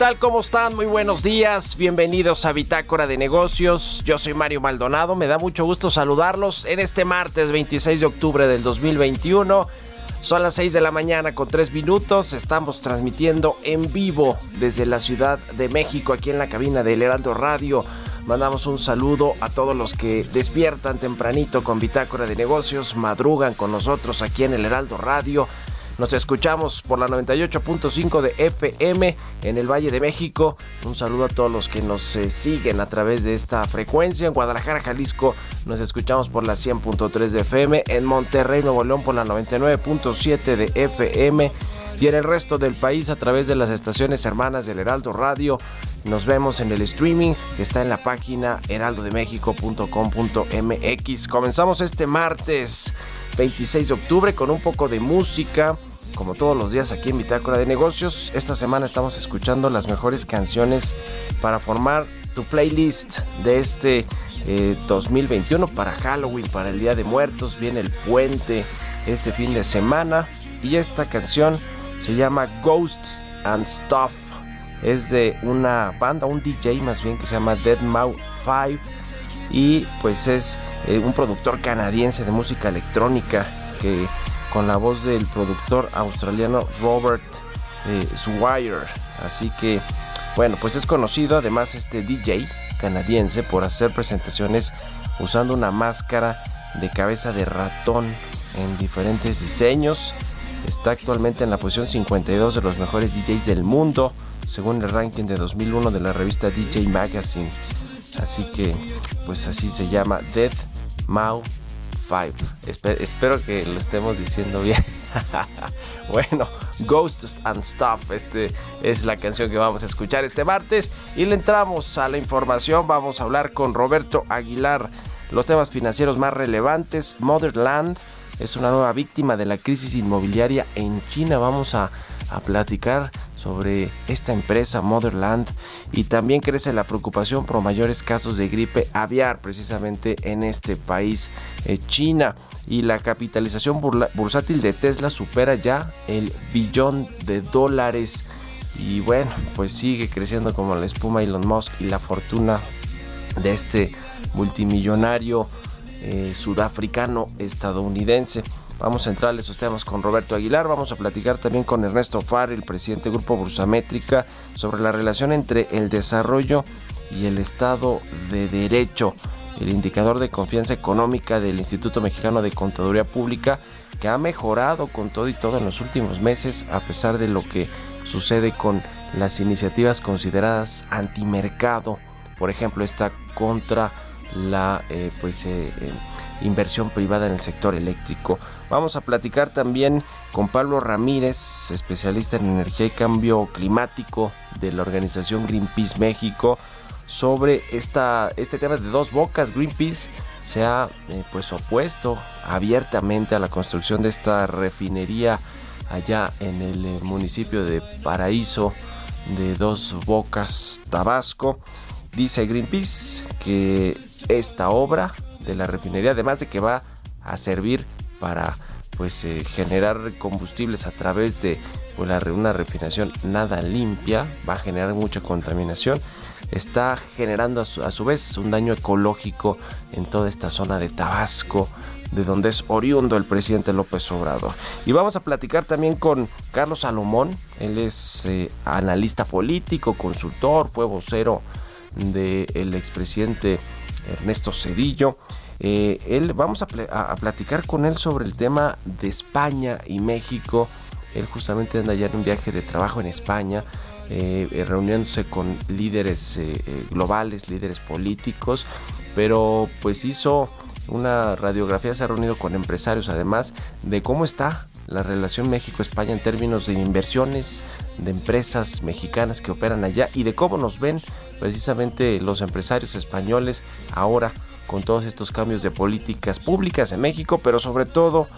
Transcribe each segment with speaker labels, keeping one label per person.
Speaker 1: Tal? ¿Cómo están? Muy buenos días. Bienvenidos a Bitácora de Negocios. Yo soy Mario Maldonado. Me da mucho gusto saludarlos en este martes 26 de octubre del 2021. Son las 6 de la mañana con 3 minutos. Estamos transmitiendo en vivo desde la Ciudad de México, aquí en la cabina del Heraldo Radio. Mandamos un saludo a todos los que despiertan tempranito con Bitácora de Negocios, madrugan con nosotros aquí en el Heraldo Radio. Nos escuchamos por la 98.5 de FM en el Valle de México. Un saludo a todos los que nos eh, siguen a través de esta frecuencia. En Guadalajara, Jalisco, nos escuchamos por la 100.3 de FM. En Monterrey, Nuevo León, por la 99.7 de FM. Y en el resto del país a través de las estaciones hermanas del Heraldo Radio. Nos vemos en el streaming que está en la página heraldodemexico.com.mx. Comenzamos este martes 26 de octubre con un poco de música. Como todos los días aquí en Bitácora de Negocios, esta semana estamos escuchando las mejores canciones para formar tu playlist de este eh, 2021 para Halloween, para el Día de Muertos. Viene el puente este fin de semana y esta canción se llama Ghosts and Stuff. Es de una banda, un DJ más bien que se llama Dead Mouse 5 y pues es eh, un productor canadiense de música electrónica que con la voz del productor australiano Robert eh, Swire. Así que bueno, pues es conocido además este DJ canadiense por hacer presentaciones usando una máscara de cabeza de ratón en diferentes diseños. Está actualmente en la posición 52 de los mejores DJs del mundo, según el ranking de 2001 de la revista DJ Magazine. Así que, pues así se llama Dead Mau 5. Espe- espero que lo estemos diciendo bien. bueno, Ghosts and Stuff. Este es la canción que vamos a escuchar este martes. Y le entramos a la información. Vamos a hablar con Roberto Aguilar. Los temas financieros más relevantes. Motherland es una nueva víctima de la crisis inmobiliaria en China. Vamos a, a platicar sobre esta empresa Motherland y también crece la preocupación por mayores casos de gripe aviar precisamente en este país eh, China y la capitalización bursátil de Tesla supera ya el billón de dólares y bueno pues sigue creciendo como la espuma Elon Musk y la fortuna de este multimillonario eh, sudafricano estadounidense. Vamos a entrar a esos temas con Roberto Aguilar. Vamos a platicar también con Ernesto Farr, el presidente del Grupo Bursamétrica, sobre la relación entre el desarrollo y el Estado de Derecho. El indicador de confianza económica del Instituto Mexicano de Contaduría Pública, que ha mejorado con todo y todo en los últimos meses, a pesar de lo que sucede con las iniciativas consideradas antimercado, por ejemplo, esta contra la eh, pues eh, eh, inversión privada en el sector eléctrico. Vamos a platicar también con Pablo Ramírez, especialista en energía y cambio climático de la organización Greenpeace México, sobre este tema de dos bocas. Greenpeace se ha pues opuesto abiertamente a la construcción de esta refinería allá en el municipio de Paraíso de Dos Bocas, Tabasco. Dice Greenpeace que esta obra de la refinería, además de que va a servir para pues eh, generar combustibles a través de pues, una refinación nada limpia, va a generar mucha contaminación, está generando a su, a su vez un daño ecológico en toda esta zona de Tabasco, de donde es oriundo el presidente López Obrador. Y vamos a platicar también con Carlos Salomón, él es eh, analista político, consultor, fue vocero del expresidente Ernesto Cedillo. Eh, él, vamos a, platicar con él sobre el tema de España y México. Él justamente anda ya en un viaje de trabajo en España, eh, reuniéndose con líderes globales, líderes políticos, pero pues hizo una radiografía, se ha reunido con empresarios además de cómo está la relación México-España en términos de inversiones de empresas mexicanas que operan allá y de cómo nos ven precisamente los empresarios españoles ahora con todos estos cambios de políticas públicas en México, pero sobre todo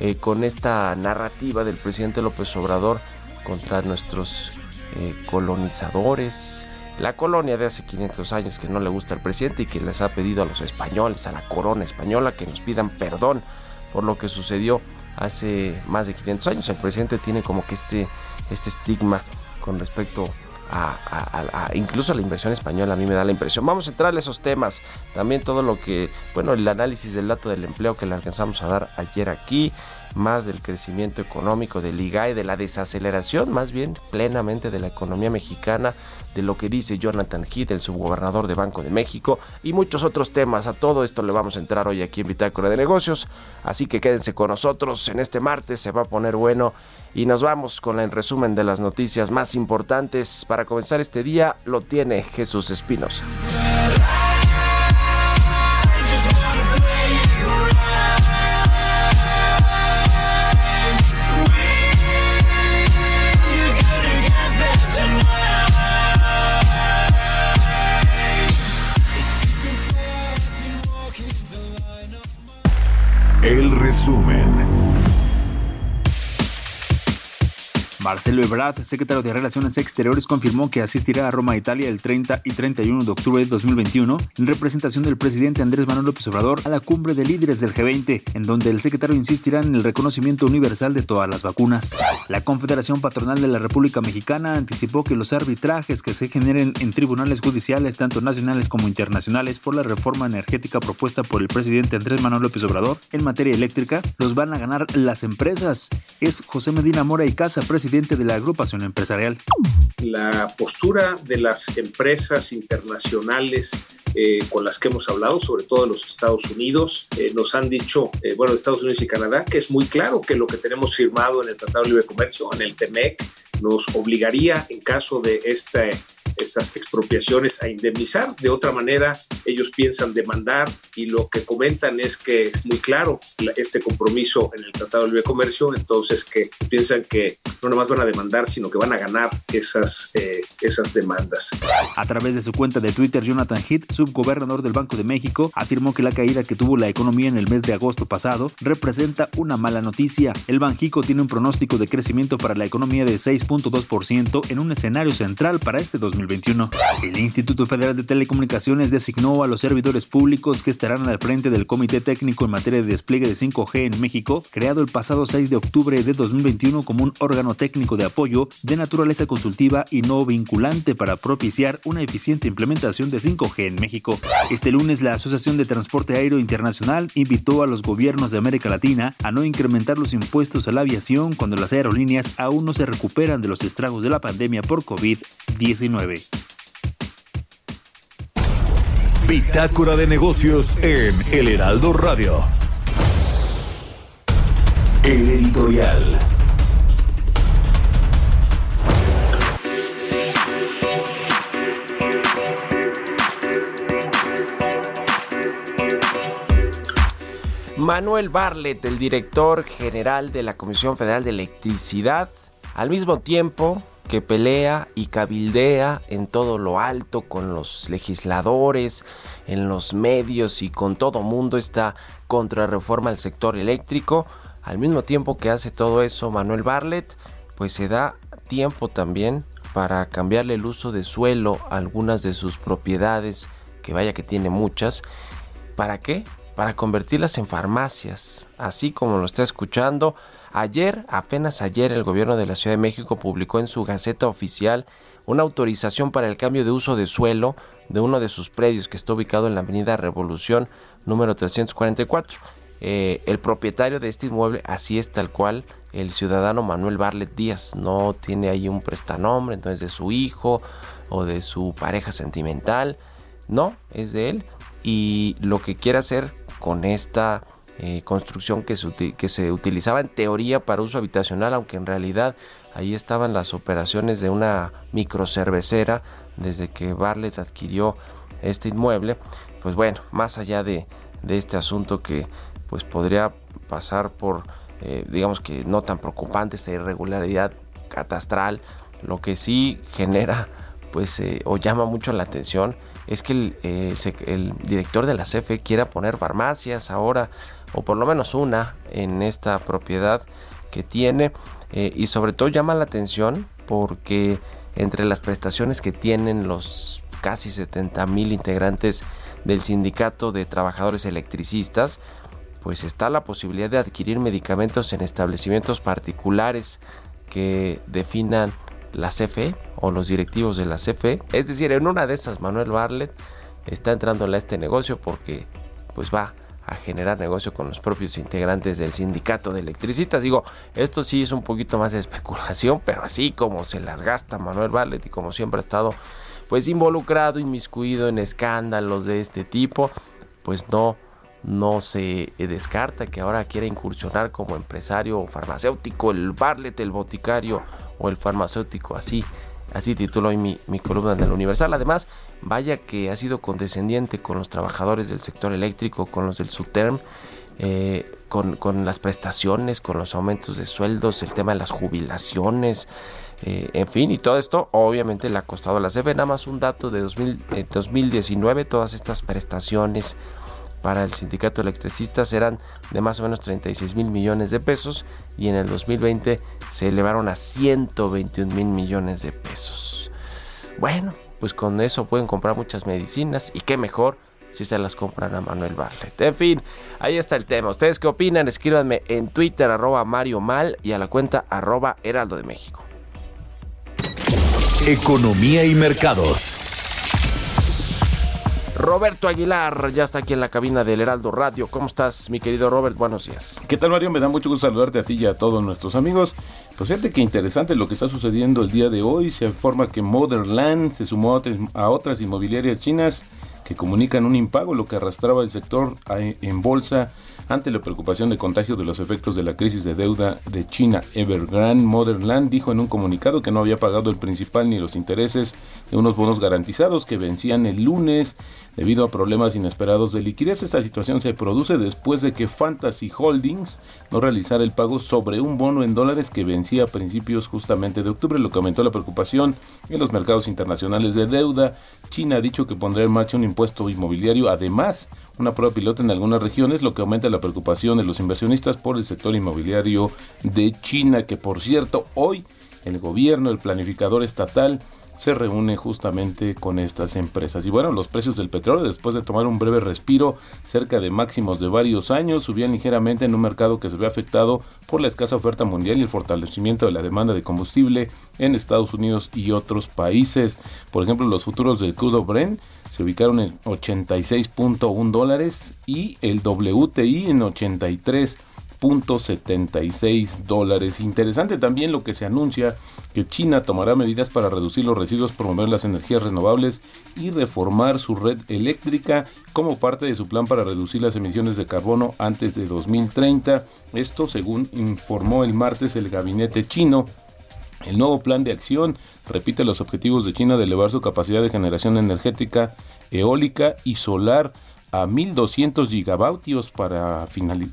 Speaker 1: eh, con esta narrativa del presidente López Obrador contra nuestros eh, colonizadores, la colonia de hace 500 años que no le gusta al presidente y que les ha pedido a los españoles, a la corona española, que nos pidan perdón por lo que sucedió hace más de 500 años. El presidente tiene como que este, este estigma con respecto a, incluso a la inversión española, a mí me da la impresión. Vamos a entrar a esos temas, también todo lo que, bueno, el análisis del dato del empleo que le alcanzamos a dar ayer aquí, más del crecimiento económico del IGAE, de la desaceleración más bien plenamente de la economía mexicana, de lo que dice Jonathan Heath, el subgobernador de Banco de México, y muchos otros temas. A todo esto le vamos a entrar hoy aquí en Bitácora de Negocios, así que quédense con nosotros en este martes, se va a poner bueno y nos vamos con el resumen de las noticias más importantes. Para comenzar este día lo tiene Jesús Espinosa.
Speaker 2: El resumen.
Speaker 3: Marcelo Ebrard, secretario de Relaciones Exteriores, confirmó que asistirá a Roma, Italia, el 30 y 31 de octubre de 2021 en representación del presidente Andrés Manuel López Obrador a la cumbre de líderes del G20, en donde el secretario insistirá en el reconocimiento universal de todas las vacunas. La Confederación Patronal de la República Mexicana anticipó que los arbitrajes que se generen en tribunales judiciales, tanto nacionales como internacionales, por la reforma energética propuesta por el presidente Andrés Manuel López Obrador en materia eléctrica, los van a ganar las empresas. Es José Medina Mora y Casa, presidente de la agrupación empresarial.
Speaker 4: La postura de las empresas internacionales eh, con las que hemos hablado, sobre todo de los Estados Unidos, eh, nos han dicho, eh, bueno, Estados Unidos y Canadá, que es muy claro que lo que tenemos firmado en el Tratado de Libre Comercio, en el TEMEC, nos obligaría, en caso de este estas expropiaciones a indemnizar. De otra manera, ellos piensan demandar y lo que comentan es que es muy claro este compromiso en el Tratado de Libre Comercio, entonces que piensan que no nomás van a demandar, sino que van a ganar esas, eh, esas demandas.
Speaker 3: A través de su cuenta de Twitter, Jonathan Heath, subgobernador del Banco de México, afirmó que la caída que tuvo la economía en el mes de agosto pasado representa una mala noticia. El Banjico tiene un pronóstico de crecimiento para la economía de 6.2% en un escenario central para este 2020. El Instituto Federal de Telecomunicaciones designó a los servidores públicos que estarán al frente del Comité Técnico en materia de despliegue de 5G en México, creado el pasado 6 de octubre de 2021 como un órgano técnico de apoyo de naturaleza consultiva y no vinculante para propiciar una eficiente implementación de 5G en México. Este lunes la Asociación de Transporte Aéreo Internacional invitó a los gobiernos de América Latina a no incrementar los impuestos a la aviación cuando las aerolíneas aún no se recuperan de los estragos de la pandemia por COVID-19.
Speaker 2: Bitácora de negocios en El Heraldo Radio. El editorial.
Speaker 1: Manuel Barlet, el director general de la Comisión Federal de Electricidad, al mismo tiempo que pelea y cabildea en todo lo alto con los legisladores, en los medios y con todo mundo esta contrarreforma al sector eléctrico. Al mismo tiempo que hace todo eso Manuel Barlet, pues se da tiempo también para cambiarle el uso de suelo a algunas de sus propiedades, que vaya que tiene muchas. ¿Para qué? Para convertirlas en farmacias, así como lo está escuchando Ayer, apenas ayer, el gobierno de la Ciudad de México publicó en su Gaceta Oficial una autorización para el cambio de uso de suelo de uno de sus predios que está ubicado en la Avenida Revolución número 344. Eh, el propietario de este inmueble, así es tal cual, el ciudadano Manuel Barlet Díaz, no tiene ahí un prestanombre, entonces de su hijo o de su pareja sentimental, no, es de él. Y lo que quiere hacer con esta eh, construcción que se, que se utilizaba en teoría para uso habitacional, aunque en realidad ahí estaban las operaciones de una microcervecera desde que Barlet adquirió este inmueble. Pues bueno, más allá de, este asunto que pues podría pasar por, eh, digamos que no tan preocupante, esta irregularidad catastral, lo que sí genera pues eh, o llama mucho la atención es que el, el, director de la CFE quiera poner farmacias ahora o por lo menos una en esta propiedad que tiene eh, y sobre todo llama la atención porque entre las prestaciones que tienen los casi 70 mil integrantes del sindicato de trabajadores electricistas pues está la posibilidad de adquirir medicamentos en establecimientos particulares que definan la CFE o los directivos de la CFE. Es decir, en una de esas Manuel Barlet está entrando a este negocio porque pues va a generar negocio con los propios integrantes del sindicato de electricistas. Digo, esto sí es un poquito más de especulación, pero así como se las gasta Manuel Ballet y como siempre ha estado pues involucrado, inmiscuido en escándalos de este tipo, pues no no se descarta que ahora quiera incursionar como empresario farmacéutico, el Barlet, el boticario o el farmacéutico, así Así titulo hoy mi, columna del Universal. Además, vaya que ha sido condescendiente con los trabajadores del sector eléctrico, con los del SUTERM, eh, con, las prestaciones, con los aumentos de sueldos, el tema de las jubilaciones, eh, en fin, y todo esto obviamente le ha costado a la CFE. Nada más un dato de 2019, eh, todas estas prestaciones para el sindicato de electricistas eran de más o menos 36 mil millones de pesos y en el 2020 se elevaron a 121 mil millones de pesos. Bueno, pues con eso pueden comprar muchas medicinas y qué mejor si se las compran a Manuel Barlet. En fin, ahí está el tema. ¿Ustedes qué opinan? Escríbanme en Twitter arroba Mario Mal y a la cuenta arroba Heraldo de México.
Speaker 2: Economía y mercados.
Speaker 1: Roberto Aguilar ya está aquí en la cabina del Heraldo Radio. ¿Cómo estás, mi querido Robert? Buenos días.
Speaker 5: ¿Qué tal, Mario? Me da mucho gusto saludarte a ti y a todos nuestros amigos. Pues fíjate que interesante lo que está sucediendo el día de hoy. Se informa que Motherland se sumó a otras inmobiliarias chinas que comunican un impago, lo que arrastraba el sector en bolsa ante la preocupación de contagio de los efectos de la crisis de deuda de China. Evergrande Motherland dijo en un comunicado que no había pagado el principal ni los intereses de unos bonos garantizados que vencían el lunes debido a problemas inesperados de liquidez. Esta situación se produce después de que Fantasy Holdings no realizara el pago sobre un bono en dólares que vencía a principios justamente de octubre, lo que aumentó la preocupación en los mercados internacionales de deuda. China ha dicho que pondrá en marcha un impuesto inmobiliario, además una prueba piloto en algunas regiones, lo que aumenta la preocupación de los inversionistas por el sector inmobiliario de China, que por cierto, hoy el gobierno, el planificador estatal, se reúne justamente con estas empresas. Y bueno, los precios del petróleo, después de tomar un breve respiro, cerca de máximos de varios años, subían ligeramente en un mercado que se ve afectado por la escasa oferta mundial y el fortalecimiento de la demanda de combustible en Estados Unidos y otros países. Por ejemplo, los futuros del crudo Brent se ubicaron en 86.1 dólares y el WTI en 83.76 dólares. Interesante también lo que se anuncia que China tomará medidas para reducir los residuos, promover las energías renovables y reformar su red eléctrica como parte de su plan para reducir las emisiones de carbono antes de 2030. Esto según informó el martes el gabinete chino. El nuevo plan de acción repite los objetivos de China de elevar su capacidad de generación energética eólica y solar a 1.200 gigavatios para,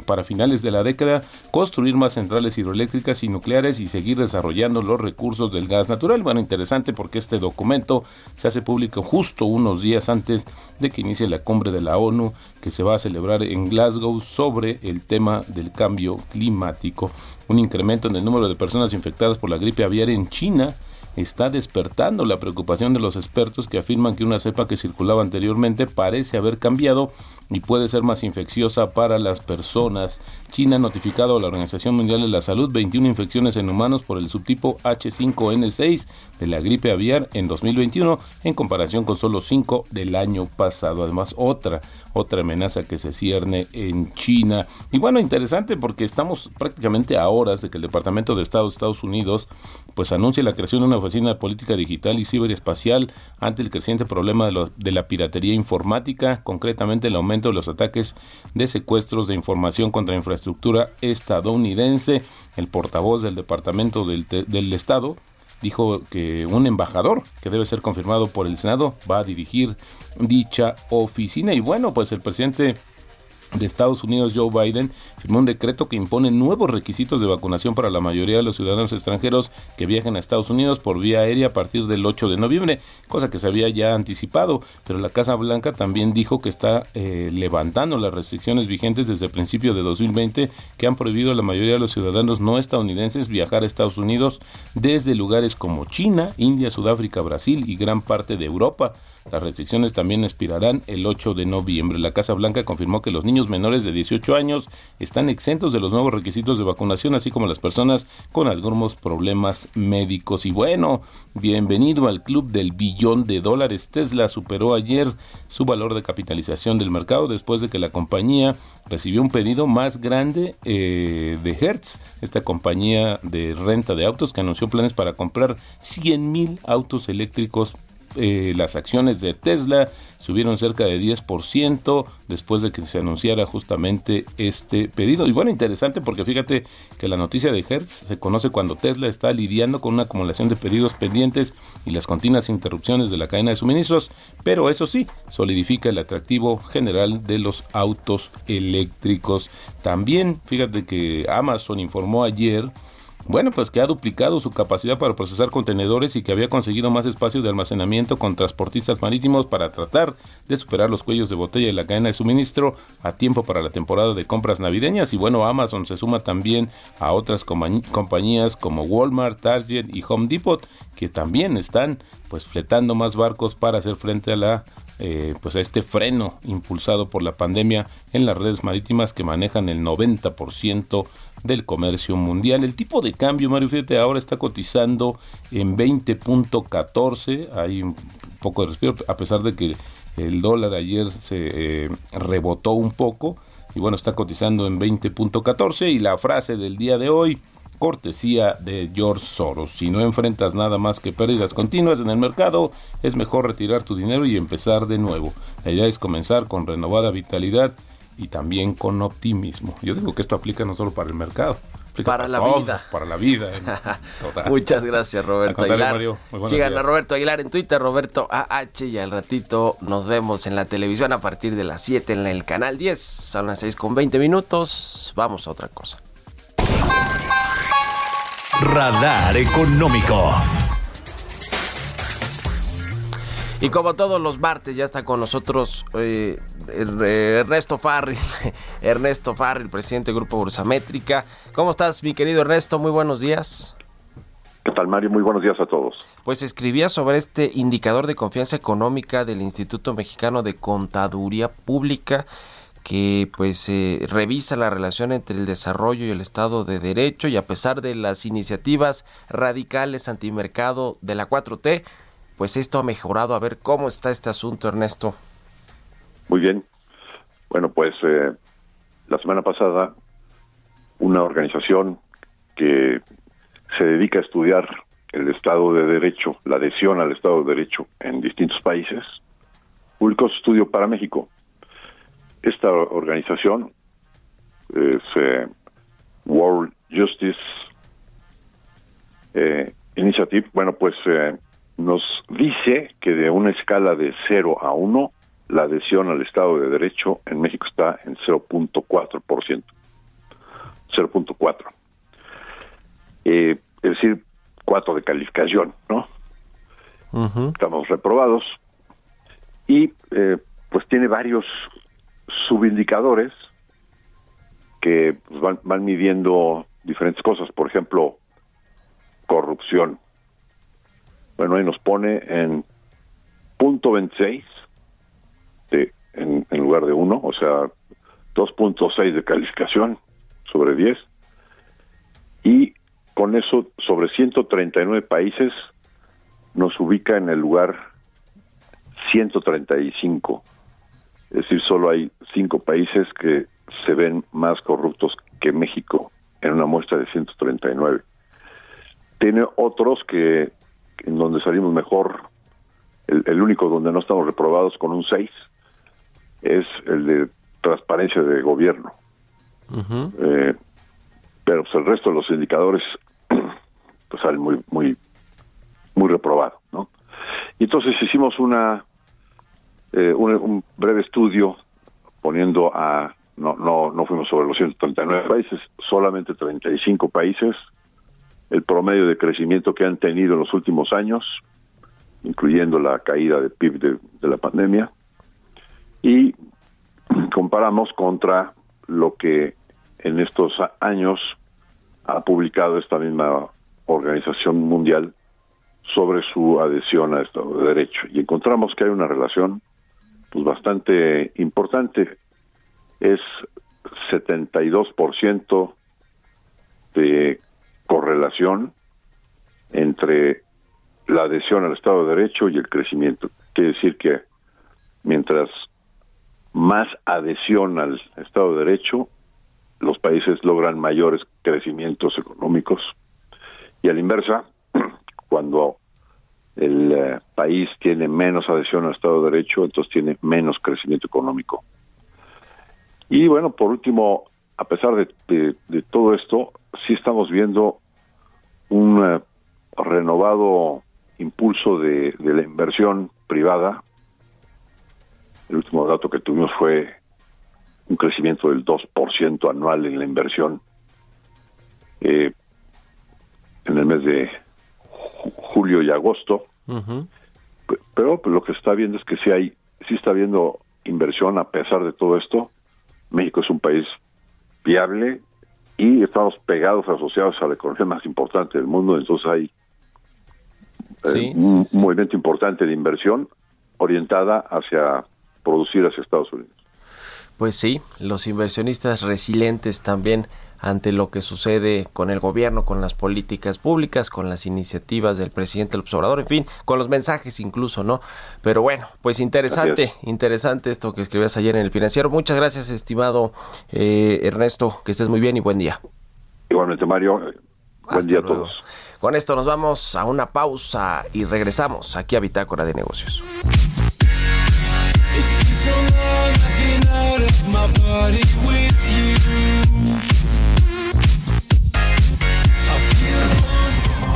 Speaker 5: para finales de la década, construir más centrales hidroeléctricas y nucleares y seguir desarrollando los recursos del gas natural. Bueno, interesante porque este documento se hace público justo unos días antes de que inicie la cumbre de la ONU que se va a celebrar en Glasgow sobre el tema del cambio climático. Un incremento en el número de personas infectadas por la gripe aviar en China está despertando la preocupación de los expertos que afirman que una cepa que circulaba anteriormente parece haber cambiado y puede ser más infecciosa para las personas. China ha notificado a la Organización Mundial de la Salud 21 infecciones en humanos por el subtipo H5N6 de la gripe aviar en 2021 en comparación con solo 5 del año pasado. Además, otra, otra amenaza que se cierne en China. Y bueno, interesante porque estamos prácticamente a horas de que el Departamento de Estado de Estados Unidos pues anuncie la creación de una oficina de política digital y ciberespacial ante el creciente problema de, de la piratería informática, concretamente el aumento de los ataques de secuestros de información contra infraestructura estadounidense. El portavoz del Departamento del, del Estado dijo que un embajador que debe ser confirmado por el Senado va a dirigir dicha oficina y bueno pues el presidente de Estados Unidos, Joe Biden, firmó un decreto que impone nuevos requisitos de vacunación para la mayoría de los ciudadanos extranjeros que viajen a Estados Unidos por vía aérea a partir del 8 de noviembre, cosa que se había ya anticipado, pero la Casa Blanca también dijo que está eh, levantando las restricciones vigentes desde el principio de 2020 que han prohibido a la mayoría de los ciudadanos no estadounidenses viajar a Estados Unidos desde lugares como China, India, Sudáfrica, Brasil y gran parte de Europa. Las restricciones también expirarán el 8 de noviembre. La Casa Blanca confirmó que los niños menores de 18 años están exentos de los nuevos requisitos de vacunación, así como las personas con algunos problemas médicos. Y bueno, bienvenido al club del billón de dólares. Tesla superó ayer su valor de capitalización del mercado después de que la compañía recibió un pedido más grande eh, de Hertz, esta compañía de renta de autos que anunció planes para comprar 100 mil autos eléctricos eh, las acciones de Tesla subieron cerca de 10% después de que se anunciara justamente este pedido. Y bueno, interesante porque fíjate que la noticia de Hertz se conoce cuando Tesla está lidiando con una acumulación de pedidos pendientes y las continuas interrupciones de la cadena de suministros, pero eso sí, solidifica el atractivo general de los autos eléctricos. También, fíjate que Amazon informó ayer bueno, pues que ha duplicado su capacidad para procesar contenedores y que había conseguido más espacio de almacenamiento con transportistas marítimos para tratar de superar los cuellos de botella y la cadena de suministro a tiempo para la temporada de compras navideñas. Y bueno, Amazon se suma también a otras compañías como Walmart, Target y Home Depot que también están pues fletando más barcos para hacer frente a la eh, pues a este freno impulsado por la pandemia en las redes marítimas que manejan el 90% del comercio mundial. El tipo de cambio, Mario, fíjate, ahora está cotizando en 20.14, hay un poco de respiro, a pesar de que el dólar ayer se eh, rebotó un poco, y bueno, está cotizando en 20.14, y la frase del día de hoy, cortesía de George Soros. Si no enfrentas nada más que pérdidas continuas en el mercado, es mejor retirar tu dinero y empezar de nuevo. La idea es comenzar con renovada vitalidad y también con optimismo. Yo digo que esto aplica no solo para el mercado,
Speaker 1: para, la vida.
Speaker 5: Para la vida.
Speaker 1: Muchas gracias, Roberto Aguilar. Sigan a Roberto Aguilar en Twitter, Roberto AH, y al ratito nos vemos en la televisión a partir de las 7 en el canal 10. Son las 6 con 20 minutos. Vamos a otra cosa.
Speaker 2: Radar económico.
Speaker 1: Y como todos los martes ya está con nosotros eh, Ernesto Farri, Ernesto Farri, el presidente del Grupo Bursamétrica. ¿Cómo estás, mi querido Ernesto? Muy buenos días.
Speaker 6: ¿Qué tal, Mario? Muy buenos días a todos.
Speaker 1: Pues escribía sobre este indicador de confianza económica del Instituto Mexicano de Contaduría Pública que pues eh, revisa la relación entre el desarrollo y el Estado de Derecho y a pesar de las iniciativas radicales antimercado de la 4T, pues esto ha mejorado. A ver cómo está este asunto, Ernesto.
Speaker 6: Muy bien. Bueno, pues eh, la semana pasada una organización que se dedica a estudiar el Estado de Derecho, la adhesión al Estado de Derecho en distintos países, publicó su estudio para México. Esta organización es eh, World Justice eh, Initiative, bueno, pues nos dice que de una escala de 0 a 1, la adhesión al Estado de Derecho en México está en 0.4%. 0.4. Eh, es decir, 4 de calificación, ¿no? Estamos reprobados. Y eh, pues tiene varios subindicadores que pues, van, van midiendo diferentes cosas. Por ejemplo, corrupción. Bueno, ahí nos pone en punto 26 de, en, en lugar de 1, o sea, 2.6 de calificación sobre 10. Y con eso, sobre 139 países, nos ubica en el lugar 135. Es decir, solo hay cinco países que se ven más corruptos que México en una muestra de 139. Tiene otros que en donde salimos mejor, el, el único donde no estamos reprobados con un 6 es el de transparencia de gobierno. Eh, pero pues, el resto de los indicadores pues salen muy muy muy reprobado, ¿no? Y entonces hicimos una eh, un, un breve estudio poniendo a no no no fuimos sobre los 139 países, solamente 35 países, el promedio de crecimiento que han tenido en los últimos años, incluyendo la caída de PIB de, de la pandemia, y comparamos contra lo que en estos años ha publicado esta misma organización mundial sobre su adhesión a Estado de Derecho. Y encontramos que hay una relación pues bastante importante. Es 72% de correlación entre la adhesión al Estado de Derecho y el crecimiento. Quiere decir que mientras más adhesión al Estado de Derecho, los países logran mayores crecimientos económicos y a la inversa, cuando el eh, país tiene menos adhesión al Estado de Derecho, entonces tiene menos crecimiento económico. Y bueno, por último, a pesar de, de- de todo esto, sí estamos viendo un eh, renovado impulso de, de la inversión privada. El último dato que tuvimos fue un crecimiento del 2% anual en la inversión eh, en el mes de ju- julio y agosto. Pe- Pero pues, lo que se está viendo es que sí hay, sí está habiendo inversión a pesar de todo esto. México es un país viable y estamos pegados, asociados a la economía más importante del mundo, entonces hay eh,
Speaker 1: Sí,
Speaker 6: un movimiento importante de inversión orientada hacia producir hacia Estados Unidos.
Speaker 1: Pues sí, los inversionistas resilientes también ante lo que sucede con el gobierno, con las políticas públicas, con las iniciativas del presidente López Obrador, en fin, con los mensajes incluso, ¿no? Pero bueno, pues interesante, interesante esto que escribías ayer en el financiero. Muchas gracias, estimado eh, Ernesto, que estés muy bien y buen día.
Speaker 6: Igualmente, Mario, eh, buen
Speaker 1: Hasta
Speaker 6: día a todos.
Speaker 1: Con esto nos vamos a una pausa y regresamos aquí a Bitácora de Negocios.
Speaker 7: It's been so long, I've been out of my body with you.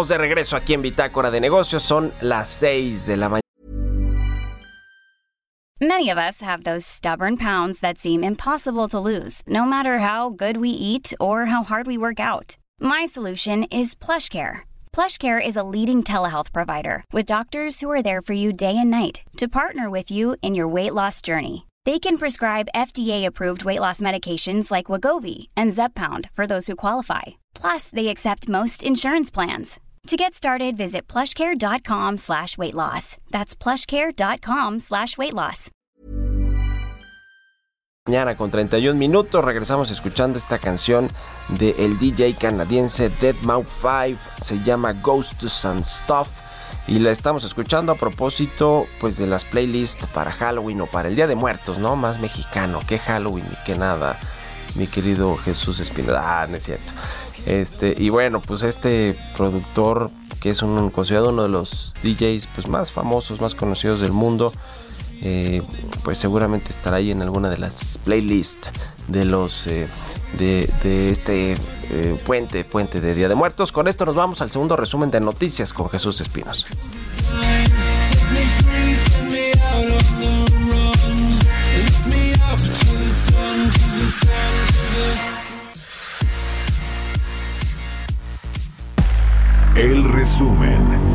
Speaker 1: Estamos de regreso aquí en Bitácora de Negocios, son las 6 de la mañana.
Speaker 8: Many of us have those stubborn pounds that seem impossible to lose, no matter how good we eat or how hard we work out. My solution is PlushCare. PlushCare is a leading telehealth provider with doctors who are there for you day and night to partner with you in your weight loss journey. They can prescribe FDA-approved weight loss medications like Wagovi and Zepbound for those who qualify. Plus, they accept most insurance plans. To get started, visit plushcare.com slash weight loss. That's plushcare.com slash weight loss.
Speaker 1: Mañana con 31 minutos regresamos escuchando esta canción del el DJ canadiense Deadmau5. Se llama Ghosts and Stuff. Y la estamos escuchando a propósito pues de las playlists para Halloween o para el Día de Muertos, ¿no? Más mexicano que Halloween y que nada, mi querido Jesús Espinosa. Ah, no es cierto. Este, y bueno, pues este productor que es un considerado uno de los DJs pues más famosos, más conocidos del mundo, eh, pues seguramente estará ahí en alguna de las playlists de los eh, de, este eh, puente, puente de Día de Muertos. Con esto nos vamos al segundo resumen de noticias con Jesús Espinos.
Speaker 2: El resumen.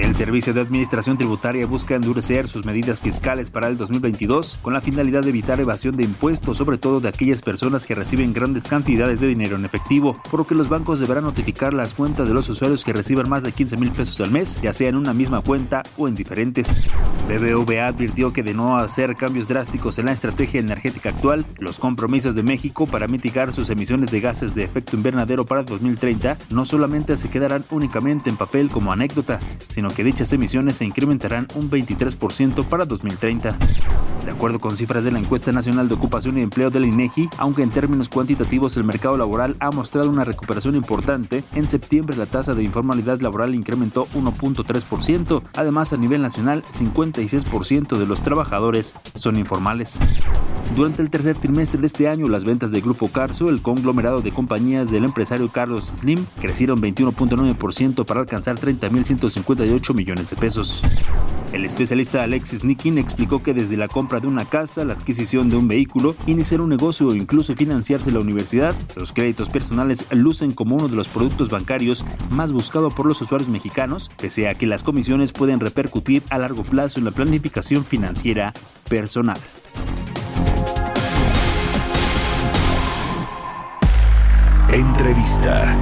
Speaker 3: El Servicio de Administración Tributaria busca endurecer sus medidas fiscales para el 2022 con la finalidad de evitar evasión de impuestos, sobre todo de aquellas personas que reciben grandes cantidades de dinero en efectivo, por lo que los bancos deberán notificar las cuentas de los usuarios que reciban más de 15 mil pesos al mes, ya sea en una misma cuenta o en diferentes. BBVA advirtió que de no hacer cambios drásticos en la estrategia energética actual, los compromisos de México para mitigar sus emisiones de gases de efecto invernadero para 2030 no solamente se quedarán únicamente en papel como anécdota, sino que dichas emisiones se incrementarán un 23% para 2030. De acuerdo con cifras de la encuesta nacional de ocupación y empleo del INEGI, aunque en términos cuantitativos el mercado laboral ha mostrado una recuperación importante, en septiembre la tasa de informalidad laboral incrementó 1.3%. Además, a nivel nacional, 56% de los trabajadores son informales. Durante el tercer trimestre de este año, las ventas del Grupo Carso, el conglomerado de compañías del empresario Carlos Slim, crecieron 21.9% para alcanzar 30.158 millones de pesos. El especialista Alexis Nikin explicó que desde la compra de una casa, la adquisición de un vehículo, iniciar un negocio o incluso financiarse la universidad, los créditos personales lucen como uno de los productos bancarios más buscado por los usuarios mexicanos, pese a que las comisiones pueden repercutir a largo plazo en la planificación financiera personal.
Speaker 2: Entrevista.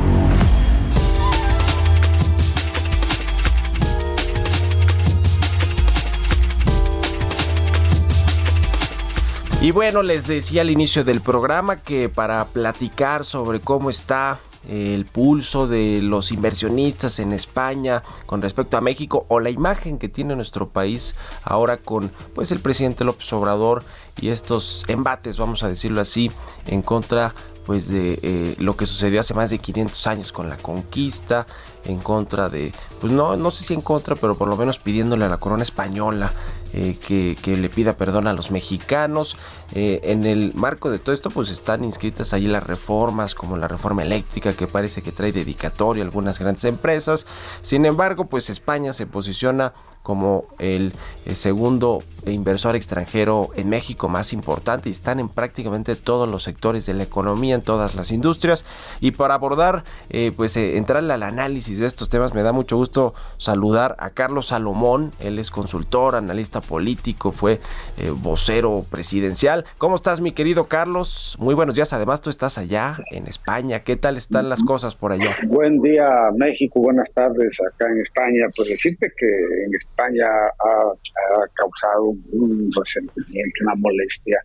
Speaker 1: Y bueno, les decía al inicio del programa que para platicar sobre cómo está el pulso de los inversionistas en España con respecto a México o la imagen que tiene nuestro país ahora con pues el presidente López Obrador y estos embates, vamos a decirlo así, en contra pues de eh, lo que sucedió hace más de 500 años con la conquista, en contra de, pues no, no sé si en contra, pero por lo menos pidiéndole a la corona española eh, que, le pida perdón a los mexicanos. Eh, en el marco de todo esto, pues están inscritas ahí las reformas, como la reforma eléctrica, que parece que trae dedicatoria a algunas grandes empresas. Sin embargo, pues España se posiciona como el, el, segundo inversor extranjero en México más importante y están en prácticamente todos los sectores de la economía, en todas las industrias. Y para abordar, eh, pues eh, entrarle al análisis de estos temas, me da mucho gusto saludar a Carlos Salomón, él es consultor, analista político, fue eh, vocero presidencial. ¿Cómo estás, mi querido Carlos? Muy buenos días, además tú estás allá en España, ¿qué tal están las cosas por allá?
Speaker 9: Buen día, México, buenas tardes acá en España. Pues decirte que en España España ha, ha, causado un resentimiento, una molestia,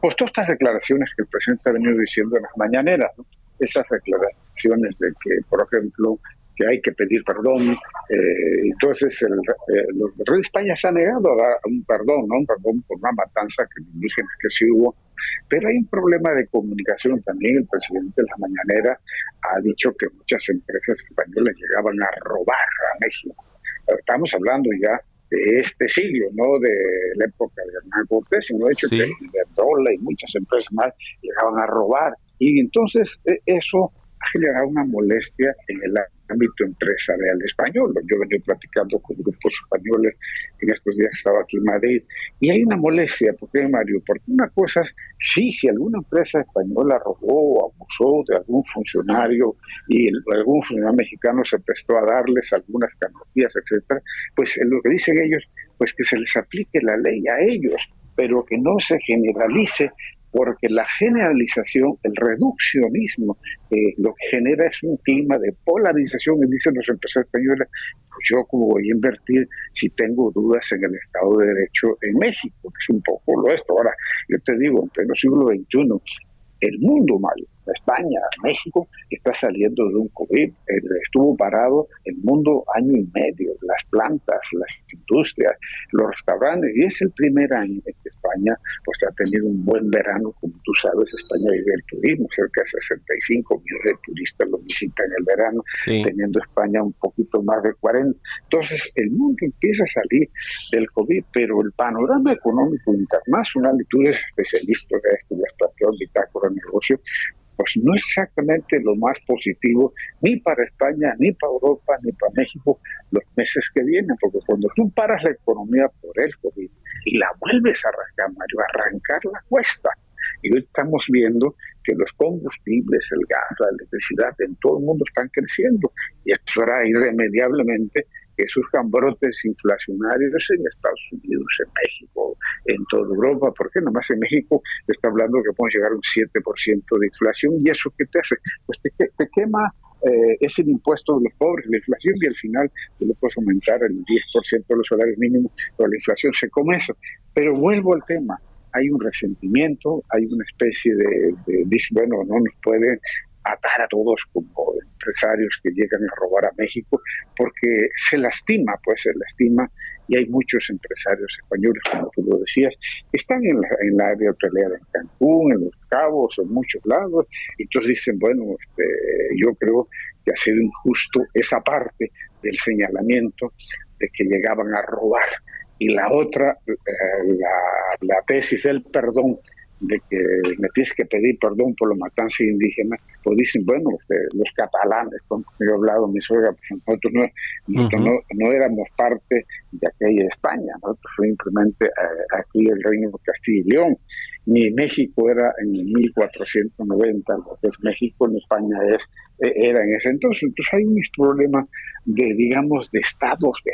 Speaker 9: pues todas estas declaraciones que el presidente ha venido diciendo en las mañaneras, ¿no? esas declaraciones de que, por ejemplo, que hay que pedir perdón. Eh, entonces, el, el, el, rey de España se ha negado a dar un perdón, ¿no? Un perdón por una matanza que indígenas que sí hubo. Pero hay un problema de comunicación también. El presidente de la mañanera ha dicho que muchas empresas españolas llegaban a robar a México. Estamos hablando ya de este siglo, no de la época de Hernán Cortés, sino de hecho sí. que Iberdrola y muchas empresas más llegaban a robar. Y entonces eso ha generado una molestia en el ámbito empresarial español. Yo venía platicando con grupos españoles, en estos días estaba aquí en Madrid, y hay una molestia, ¿por qué, Mario? Porque una cosa es, sí, si alguna empresa española robó o abusó de algún funcionario y algún funcionario mexicano se prestó a darles algunas canonjías, etcétera, pues lo que dicen ellos, pues que se les aplique la ley a ellos, pero que no se generalice porque la generalización, el reduccionismo, eh, lo que genera es un clima de polarización, y dicen los empresarios españoles, pues yo como voy a invertir si tengo dudas en el Estado de Derecho en México, que es un poco lo esto. Ahora, yo te digo, en pleno siglo XXI, el mundo mal, España, México, está saliendo de un COVID. Estuvo parado el mundo año y medio, las plantas, las industrias, los restaurantes, y es el primer año en que España pues, ha tenido un buen verano. Como tú sabes, España vive el turismo, cerca de 65 millones de turistas lo visitan el verano, teniendo España un poquito más de 40. Entonces, el mundo empieza a salir del COVID, pero el panorama económico internacional, y tú eres especialista de esto, ya planteado en bitácora negocio, pues no es exactamente lo más positivo ni para España, ni para Europa, ni para México los meses que vienen, porque cuando tú paras la economía por el COVID y la vuelves a arrancar, Mario, arrancar la cuesta. Y hoy estamos viendo que los combustibles, el gas, la electricidad en todo el mundo están creciendo y esto hará irremediablemente que surjan brotes inflacionarios en Estados Unidos, en México, en toda Europa. ¿Por qué? Nomás en México está hablando que podemos llegar a un 7% de inflación y eso qué te hace? Pues te, quema eh, es el impuesto de los pobres, la inflación, y al final tú le puedes aumentar el 10% de los salarios mínimos, pero la inflación se come eso. Pero vuelvo al tema, hay un resentimiento, hay una especie de, bueno, no nos pueden atar a todos como empresarios que llegan a robar a México, porque se lastima, pues se lastima, y hay muchos empresarios españoles, como tú lo decías, están en la, área hotelera en Cancún, en Los Cabos, en muchos lados, y entonces dicen, bueno, este, yo creo que ha sido injusto esa parte del señalamiento de que llegaban a robar. Y la otra, eh, la tesis del perdón, de que me tienes que pedir perdón por la matanza indígena, pues dicen, bueno, este, los catalanes, con yo he hablado, mi suegra, pues nosotros, no, nosotros no, no, éramos parte de aquella España, nosotros simplemente eh, aquí el reino de Castilla y León, ni México era en 1490, lo que es México, en España es, eh, era en ese entonces, entonces hay un problema de, digamos, de estados de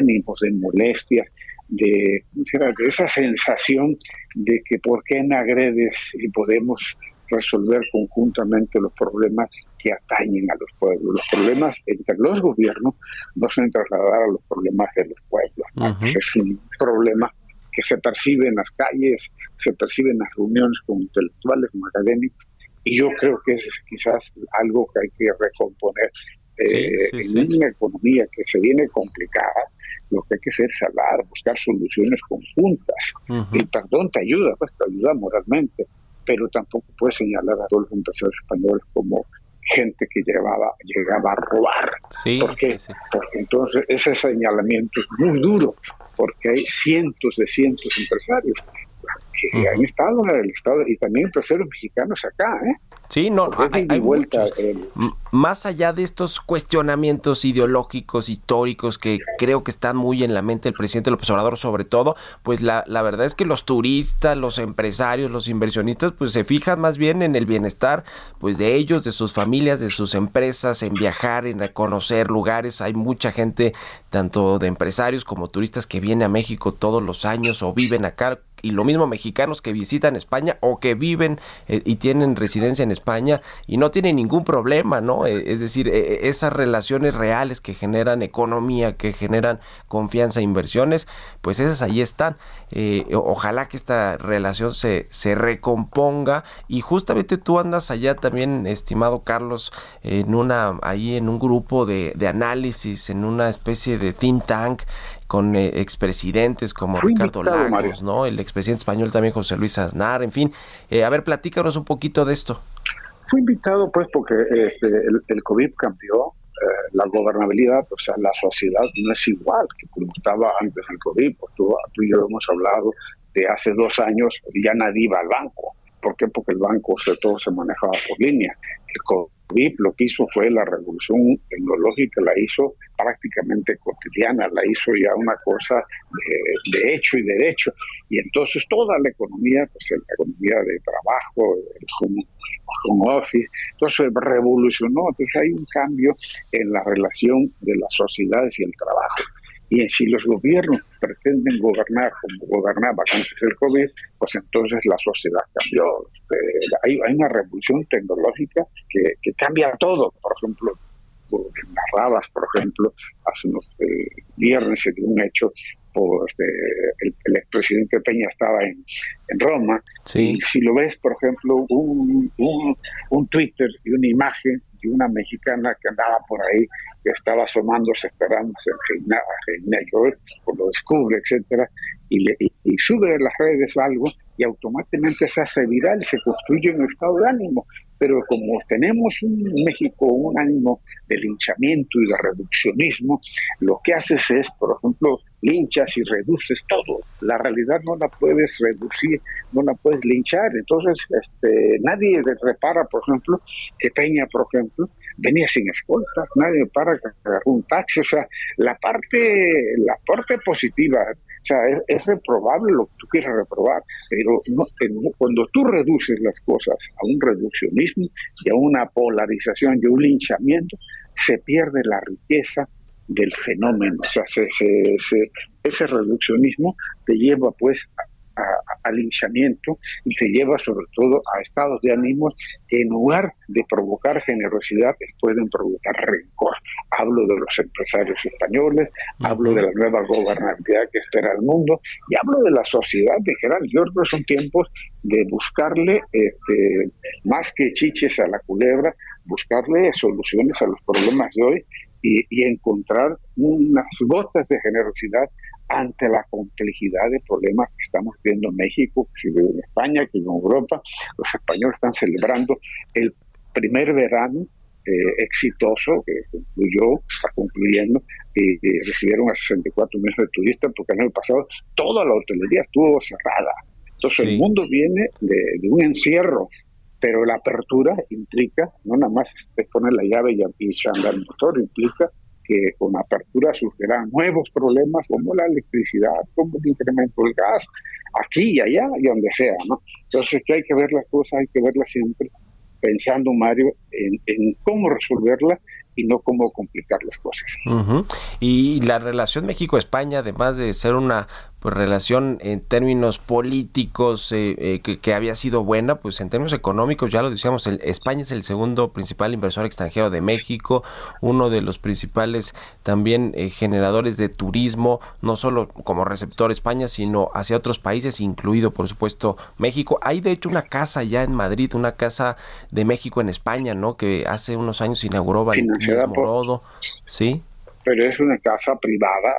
Speaker 9: ánimos, de molestias, de, de esa sensación de que por qué me agredes y podemos resolver conjuntamente los problemas que atañen a los pueblos. Los problemas entre los gobiernos no se trasladar a los problemas de los pueblos. Es un problema que se percibe en las calles, se percibe en las reuniones con intelectuales, con académicos, y yo creo que es quizás algo que hay que recomponer eh, en una economía que se viene complicada, lo que hay que hacer es hablar, buscar soluciones conjuntas. El perdón te ayuda, pues te ayuda moralmente, pero tampoco puedes señalar a todos los empresarios españoles como gente que llevaba, llegaba a robar. ¿Por qué? Porque entonces ese señalamiento es muy duro, porque hay cientos de cientos de empresarios que han estado en el Estado y también empresarios mexicanos acá, ¿eh?
Speaker 1: Sí, no, hay, hay vuelta, más allá de estos cuestionamientos ideológicos, históricos, que creo que están muy en la mente del presidente López Obrador sobre todo, pues la, la verdad es que los turistas, los empresarios, los inversionistas, pues se fijan más bien en el bienestar pues de ellos, de sus familias, de sus empresas, en viajar, en conocer lugares. Hay mucha gente, tanto de empresarios como turistas, que viene a México todos los años o viven acá y lo mismo mexicanos que visitan España o que viven eh, y tienen residencia en España y no tienen ningún problema, ¿no? Eh, es decir, eh, esas relaciones reales que generan economía, que generan confianza e inversiones, pues esas ahí están. ojalá que esta relación se, se recomponga y justamente tú andas allá también, estimado Carlos, en una, ahí en un grupo de, de análisis, en una especie de think tank con eh, expresidentes como
Speaker 9: Fui
Speaker 1: Ricardo
Speaker 9: invitado,
Speaker 1: Lagos,
Speaker 9: Mario.
Speaker 1: ¿no? El expresidente español también José Luis Aznar, en fin. Eh, a ver, platícanos un poquito de esto.
Speaker 9: Fui invitado pues porque este, el, el COVID cambió eh, la gobernabilidad, o sea, la sociedad no es igual que como estaba antes del COVID. Pues tú, tú y yo hemos hablado de hace dos años, ya nadie iba al banco, ¿Por qué? Porque el banco sobre todo se manejaba por línea. El COVID lo que hizo fue la revolución tecnológica, la hizo prácticamente cotidiana, la hizo ya una cosa de, hecho y derecho. Y entonces toda la economía, pues la economía de trabajo, el home office, entonces revolucionó. Entonces hay un cambio en la relación de las sociedades y el trabajo. Y si los gobiernos pretenden gobernar como gobernaba antes del COVID, pues entonces la sociedad cambió. Eh, hay, hay una revolución tecnológica que, que cambia todo. Por ejemplo, narrabas, por ejemplo, hace unos eh, viernes se dio un hecho, por, este, el, el expresidente Peña estaba en, en Roma,
Speaker 1: Sí.
Speaker 9: y si lo ves, por ejemplo, un, un, un Twitter y una imagen de una mexicana que andaba por ahí, que estaba asomándose, Reina, Reina York, pues lo descubre, etcétera, y, le, y, y sube a las redes algo y automáticamente se hace viral, se construye un estado de ánimo. Pero como tenemos un México, un ánimo de linchamiento y de reduccionismo, lo que haces es, por ejemplo, linchas y reduces todo. La realidad no la puedes reducir, no la puedes linchar. Entonces, este, nadie repara, por ejemplo, que Peña, por ejemplo, venía sin escolta, nadie para un taxi, o sea, la parte, la parte positiva, o sea, es, reprobable lo que tú quieras reprobar, pero no, no, cuando tú reduces las cosas a un reduccionismo y a una polarización y un linchamiento, se pierde la riqueza del fenómeno, o sea, se, se, se, ese reduccionismo te lleva pues a, a, al linchamiento y te lleva sobre todo a estados de ánimos que en lugar de provocar generosidad pueden provocar rencor. Hablo de los empresarios españoles, hablo de la nueva gobernabilidad que espera el mundo y hablo de la sociedad en general. Yo creo que son tiempos de buscarle este, más que chiches a la culebra, buscarle soluciones a los problemas de hoy y, y encontrar unas gotas de generosidad ante la complejidad de problemas que estamos viendo en México, que se vive en España, que en Europa. Los españoles están celebrando el primer verano eh, exitoso que concluyó, está concluyendo, y, y recibieron a 64 millones de turistas porque el año pasado toda la hotelería estuvo cerrada. Entonces sí. el mundo viene de, de, un encierro, pero la apertura implica, no nada más poner la llave y, y andar el motor, implica que con apertura surgirán nuevos problemas como la electricidad, como el incremento del gas, aquí y allá y donde sea, ¿no? Entonces que hay que ver las cosas, hay que verlas siempre pensando, Mario, en, cómo resolverla y no cómo complicar las cosas.
Speaker 1: Y la relación México-España, además de ser una pues, relación en términos políticos eh, eh, que, que, había sido buena, pues en términos económicos, ya lo decíamos, el, España es el segundo principal inversor extranjero de México, uno de los principales también eh, generadores de turismo, no solo como receptor España, sino hacia otros países, incluido por supuesto México. Hay de hecho una casa ya en Madrid, una casa de México en España, ¿no? Que hace unos años inauguró Valentín Morodo, ¿sí?
Speaker 9: pero es una casa privada,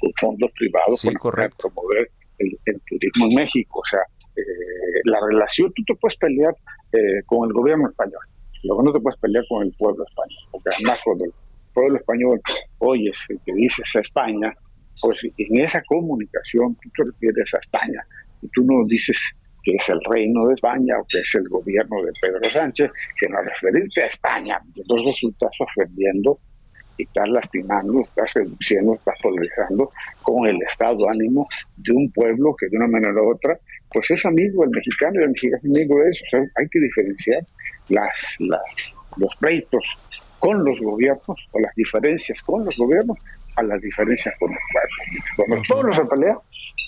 Speaker 9: con fondos privados,
Speaker 1: sí, para
Speaker 9: promover el, el, turismo en México. O sea, eh, la relación, tú te puedes pelear eh, con el gobierno español, luego no te puedes pelear con el pueblo español, porque además cuando el pueblo español oyes que dices a España, pues en esa comunicación tú te refieres a España, y tú no dices que es el reino de España o que es el gobierno de Pedro Sánchez, sino referirte a España. Entonces resultas ofendiendo estás lastimando, estás reduciendo, estás polarizando con el estado de ánimo de un pueblo que de una manera u otra, pues es amigo el mexicano y el mexicano es amigo de eso. O sea, hay que diferenciar las, las, los pleitos con los gobiernos o las diferencias con los gobiernos a las diferencias con los pueblos. Cuando el pueblo se pelea,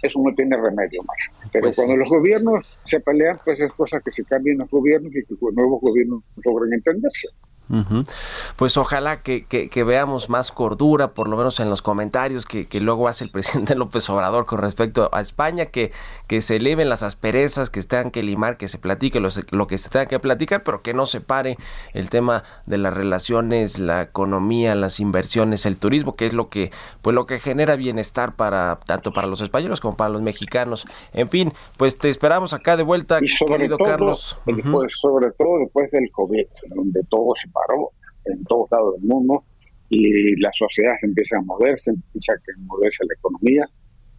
Speaker 9: eso no tiene remedio más. Pero pues cuando los gobiernos se pelean, pues es cosa que se cambien los gobiernos y que los nuevos gobiernos logren entenderse.
Speaker 1: Uh -huh. Pues ojalá que, que, que, veamos más cordura, por lo menos en los comentarios que, que, luego hace el presidente López Obrador con respecto a España, que, que se eleven las asperezas, que se tengan que limar, que se platique lo, lo que se tenga que platicar, pero que no se pare el tema de las relaciones, la economía, las inversiones, el turismo, que es lo que, pues lo que genera bienestar para tanto para los españoles como para los mexicanos. En fin, pues te esperamos acá de vuelta,
Speaker 9: y sobre
Speaker 1: querido
Speaker 9: todo,
Speaker 1: Carlos.
Speaker 9: Después, uh -huh. sobre todo después del COVID, donde todo se paró en todos lados del mundo y la sociedad se empieza a moverse, empieza a moverse la economía,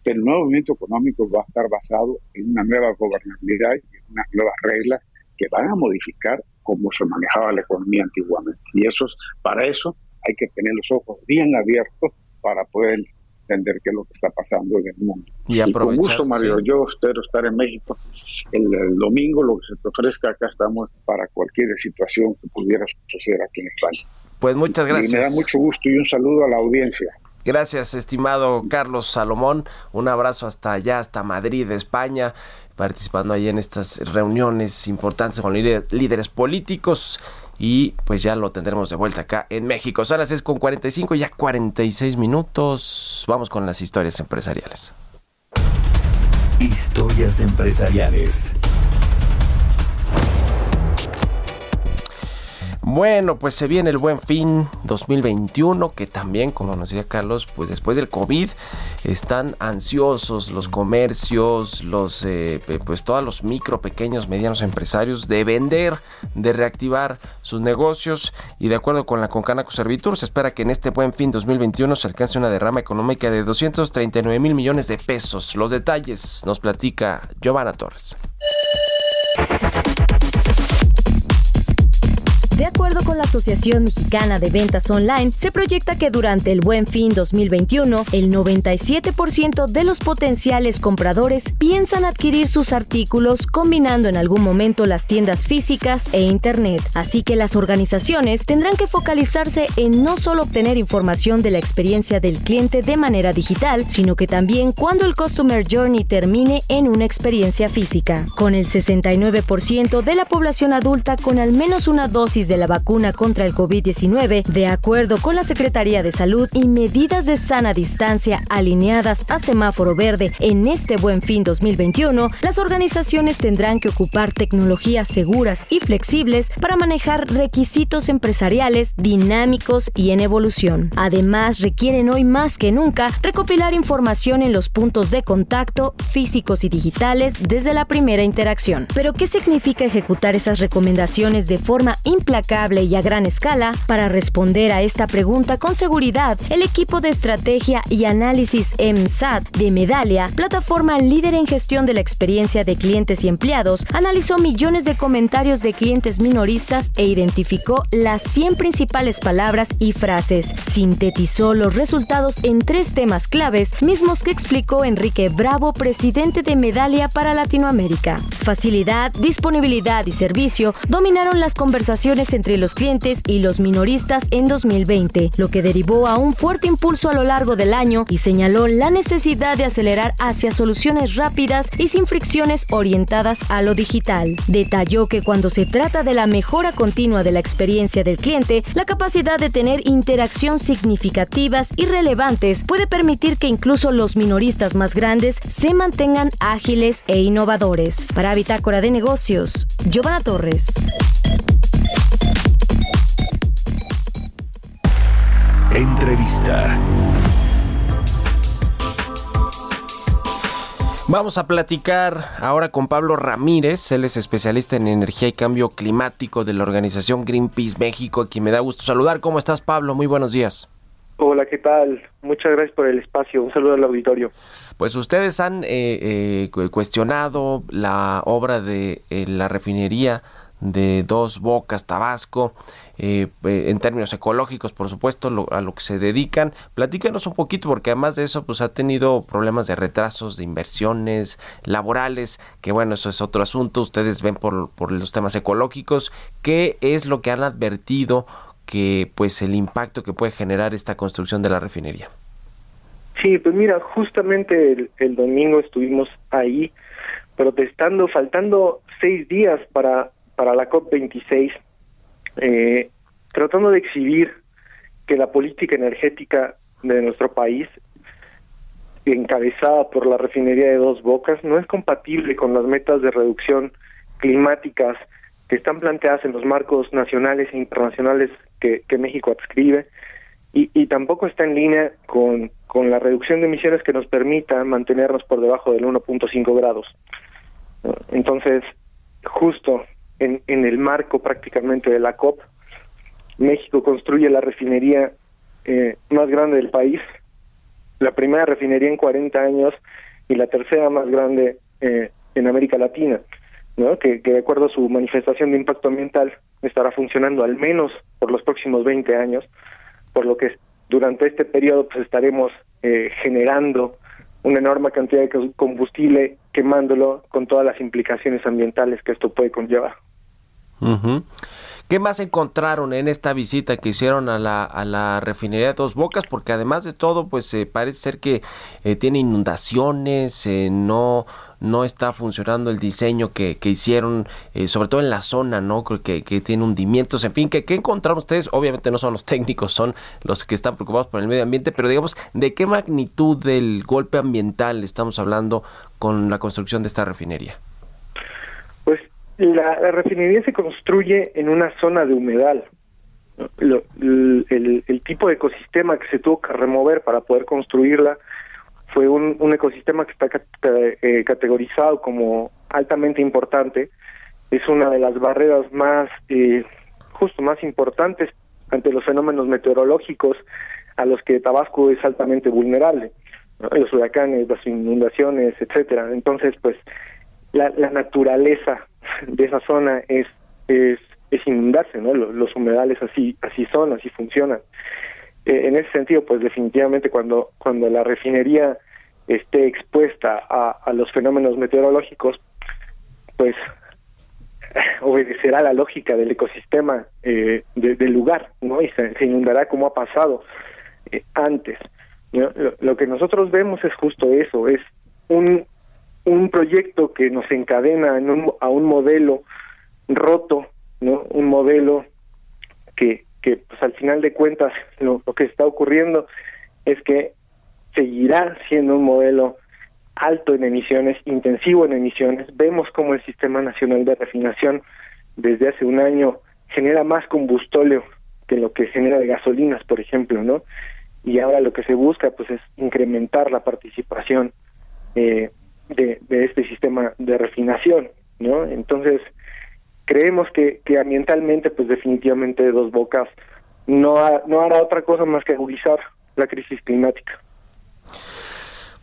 Speaker 9: el nuevo movimiento económico va a estar basado en una nueva gobernabilidad y en unas nuevas reglas que van a modificar cómo se manejaba la economía antiguamente. Y eso, para eso hay que tener los ojos bien abiertos para poder entender qué es lo que está pasando en el mundo.
Speaker 1: Y,
Speaker 9: con gusto, Mario, yo espero estar en México el, el, domingo, lo que se te ofrezca, acá estamos para cualquier situación que pudiera suceder aquí en España.
Speaker 1: Pues muchas gracias.
Speaker 9: Y me da mucho gusto y un saludo a la audiencia.
Speaker 1: Gracias, estimado Carlos Salomón. Un abrazo hasta allá, hasta Madrid, España, participando ahí en estas reuniones importantes con líderes políticos. Y pues ya lo tendremos de vuelta acá en México. Son las 6 con 45, ya 46 minutos. Vamos con las historias empresariales.
Speaker 2: Historias empresariales.
Speaker 1: Bueno, pues se viene el buen fin 2021, que también, como nos decía Carlos, pues después del COVID están ansiosos los comercios, los, eh, pues todos los micro, pequeños, medianos empresarios de vender, de reactivar sus negocios y de acuerdo con la Concanaco Servitur se espera que en este buen fin 2021 se alcance una derrama económica de 239 mil millones de pesos. Los detalles nos platica Giovanna Torres.
Speaker 10: La Asociación Mexicana de Ventas Online, se proyecta que durante el Buen Fin 2021, el 97% de los potenciales compradores piensan adquirir sus artículos combinando en algún momento las tiendas físicas e Internet. Así que las organizaciones tendrán que focalizarse en no solo obtener información de la experiencia del cliente de manera digital, sino que también cuando el Customer Journey termine en una experiencia física. Con el 69% de la población adulta con al menos una dosis de la vacuna contra el COVID-19, de acuerdo con la Secretaría de Salud y medidas de sana distancia alineadas a semáforo verde en este buen fin 2021, las organizaciones tendrán que ocupar tecnologías seguras y flexibles para manejar requisitos empresariales dinámicos y en evolución. Además, requieren hoy más que nunca recopilar información en los puntos de contacto físicos y digitales desde la primera interacción. Pero, ¿qué significa ejecutar esas recomendaciones de forma implacable y a gran escala? Para responder a esta pregunta con seguridad, el equipo de estrategia y análisis MSAT de Medalia, plataforma líder en gestión de la experiencia de clientes y empleados, analizó millones de comentarios de clientes minoristas e identificó las 100 principales palabras y frases. Sintetizó los resultados en tres temas claves, mismos que explicó Enrique Bravo, presidente de Medalia para Latinoamérica. Facilidad, disponibilidad y servicio dominaron las conversaciones entre los clientes y los minoristas en 2020, lo que derivó a un fuerte impulso a lo largo del año y señaló la necesidad de acelerar hacia soluciones rápidas y sin fricciones orientadas a lo digital. Detalló que cuando se trata de la mejora continua de la experiencia del cliente, la capacidad de tener interacción significativas y relevantes puede permitir que incluso los minoristas más grandes se mantengan ágiles e innovadores. Para Bitácora de Negocios, Giovanna Torres.
Speaker 2: Entrevista.
Speaker 1: Vamos a platicar ahora con Pablo Ramírez, él es especialista en energía y cambio climático de la organización Greenpeace México, a quien me da gusto saludar. ¿Cómo estás, Pablo? Muy buenos días.
Speaker 11: Hola, ¿qué tal? Muchas gracias por el espacio. Un saludo al auditorio.
Speaker 1: Pues ustedes han eh, eh, cuestionado la obra de eh, la refinería de Dos Bocas, Tabasco, eh, eh, en términos ecológicos, por supuesto, a lo que se dedican. Platícanos un poquito, porque además de eso, pues ha tenido problemas de retrasos, de inversiones laborales, que bueno, eso es otro asunto. Ustedes ven por, por los temas ecológicos. ¿Qué es lo que han advertido que, pues, el impacto que puede generar esta construcción de la refinería?
Speaker 11: Sí, pues mira, justamente el domingo estuvimos ahí protestando, faltando seis días para para la COP26, eh, tratando de exhibir que la política energética de nuestro país, encabezada por la refinería de Dos Bocas, no es compatible con las metas de reducción climáticas que están planteadas en los marcos nacionales e internacionales que, México adscribe y, y, tampoco está en línea con, con la reducción de emisiones que nos permita mantenernos por debajo del 1.5 grados. Entonces, justo en, el marco prácticamente de la COP. México construye la refinería eh, más grande del país, la primera refinería en 40 años y la tercera más grande eh, en América Latina. ¿no? que, que de acuerdo a su manifestación de impacto ambiental estará funcionando al menos por los próximos 20 años, por lo que durante este periodo pues estaremos eh, generando una enorme cantidad de combustible quemándolo con todas las implicaciones ambientales que esto puede conllevar.
Speaker 1: Ujú. ¿Qué más encontraron en esta visita que hicieron a la, a la refinería de Dos Bocas? Porque además de todo, pues eh, parece ser que eh, tiene inundaciones, eh, no no está funcionando el diseño que, que hicieron, eh, sobre todo en la zona, ¿no? Que, que tiene hundimientos, en fin, ¿qué, ¿qué encontraron ustedes? Obviamente no son los técnicos, son los que están preocupados por el medio ambiente, pero digamos, ¿de qué magnitud del golpe ambiental estamos hablando con la construcción de esta refinería?
Speaker 11: La, refinería se construye en una zona de humedal. Lo- el, tipo de ecosistema que se tuvo que remover para poder construirla fue un, ecosistema que está cat- eh, categorizado como altamente importante. Es una de las barreras más, eh, justo más importantes ante los fenómenos meteorológicos a los que Tabasco es altamente vulnerable. Los huracanes, las inundaciones, etcétera. Entonces, pues, la, la naturaleza de esa zona es es, es inundarse, ¿no? Los, humedales así así son, así funcionan. Eh, en ese sentido, pues definitivamente cuando cuando la refinería esté expuesta a, a los fenómenos meteorológicos, pues obedecerá la lógica del ecosistema eh, de- del lugar, ¿no? Y se, se inundará como ha pasado eh, antes. lo que nosotros vemos es justo eso, es un un proyecto que nos encadena en un- a un modelo roto, ¿no? Un modelo que, pues al final de cuentas lo, que está ocurriendo es que seguirá siendo un modelo alto en emisiones, intensivo en emisiones. Vemos como el Sistema Nacional de Refinación desde hace un año genera más combustóleo que lo que genera de gasolinas, por ejemplo, ¿no? Y ahora lo que se busca pues es incrementar la participación eh, de, de este sistema de refinación, ¿no? Entonces, creemos que, que ambientalmente, pues definitivamente Dos Bocas no, ha- no hará otra cosa más que agudizar la crisis climática.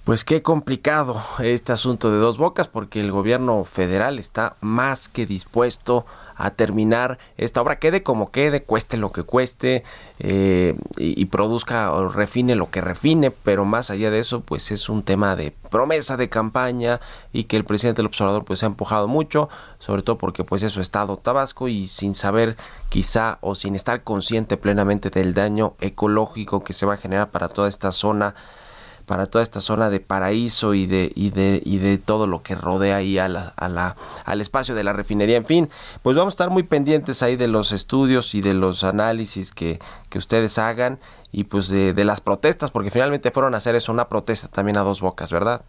Speaker 1: Pues qué complicado este asunto de dos bocas porque el gobierno federal está más que dispuesto a terminar esta obra, quede como quede, cueste lo que cueste eh, y, y produzca o refine lo que refine, pero más allá de eso pues es un tema de promesa de campaña y que el presidente del observador pues ha empujado mucho, sobre todo porque pues es su estado Tabasco y sin saber quizá o sin estar consciente plenamente del daño ecológico que se va a generar para toda esta zona para toda esta zona de paraíso y de y de y de todo lo que rodea ahí a la, al espacio de la refinería. En fin pues vamos a estar muy pendientes ahí de los estudios y de los análisis que, que ustedes hagan y pues de, de las protestas porque finalmente fueron a hacer eso una protesta también a dos bocas verdad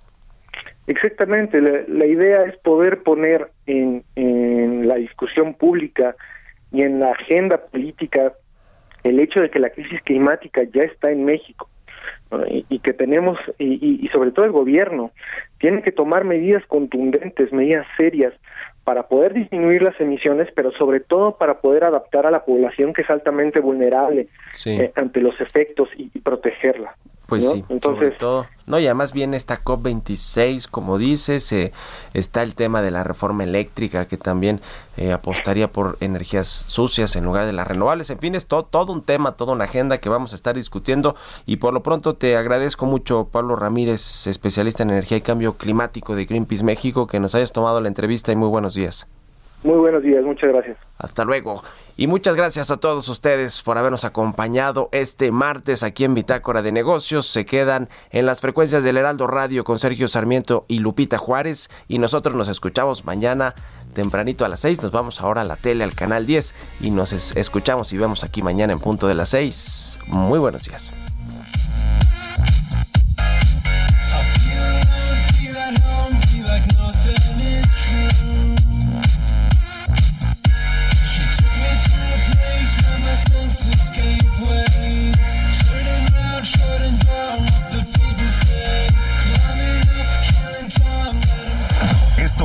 Speaker 11: Exactamente, la, la idea es poder poner en, en la discusión pública y en la agenda política el hecho de que la crisis climática ya está en México ¿no? y, y que tenemos, y, y- y sobre todo el gobierno, tiene que tomar medidas contundentes, medidas serias para poder disminuir las emisiones, pero sobre todo para poder adaptar a la población que es altamente vulnerable
Speaker 1: Sí.
Speaker 11: eh, ante los efectos y, y protegerla.
Speaker 1: Pues
Speaker 11: ¿no?
Speaker 1: sí,
Speaker 11: Entonces,
Speaker 1: sobre todo. No, y además viene esta COP26, como dices, eh, está el tema de la reforma eléctrica que también eh, apostaría por energías sucias en lugar de las renovables. En fin, es to- todo un tema, toda una agenda que vamos a estar discutiendo y por lo pronto te agradezco mucho, Pablo Ramírez, especialista en energía y cambio climático de Greenpeace México, que nos hayas tomado la entrevista y muy buenos días.
Speaker 11: Muy buenos días, muchas gracias.
Speaker 1: Hasta luego. Y muchas gracias a todos ustedes por habernos acompañado este martes aquí en Bitácora de Negocios. Se quedan en las frecuencias del Heraldo Radio con Sergio Sarmiento y Lupita Juárez. Y nosotros nos escuchamos mañana tempranito a las 6. Nos vamos ahora a la tele, al canal 10. Y nos es- escuchamos y vemos aquí mañana en punto de las 6. Muy buenos días.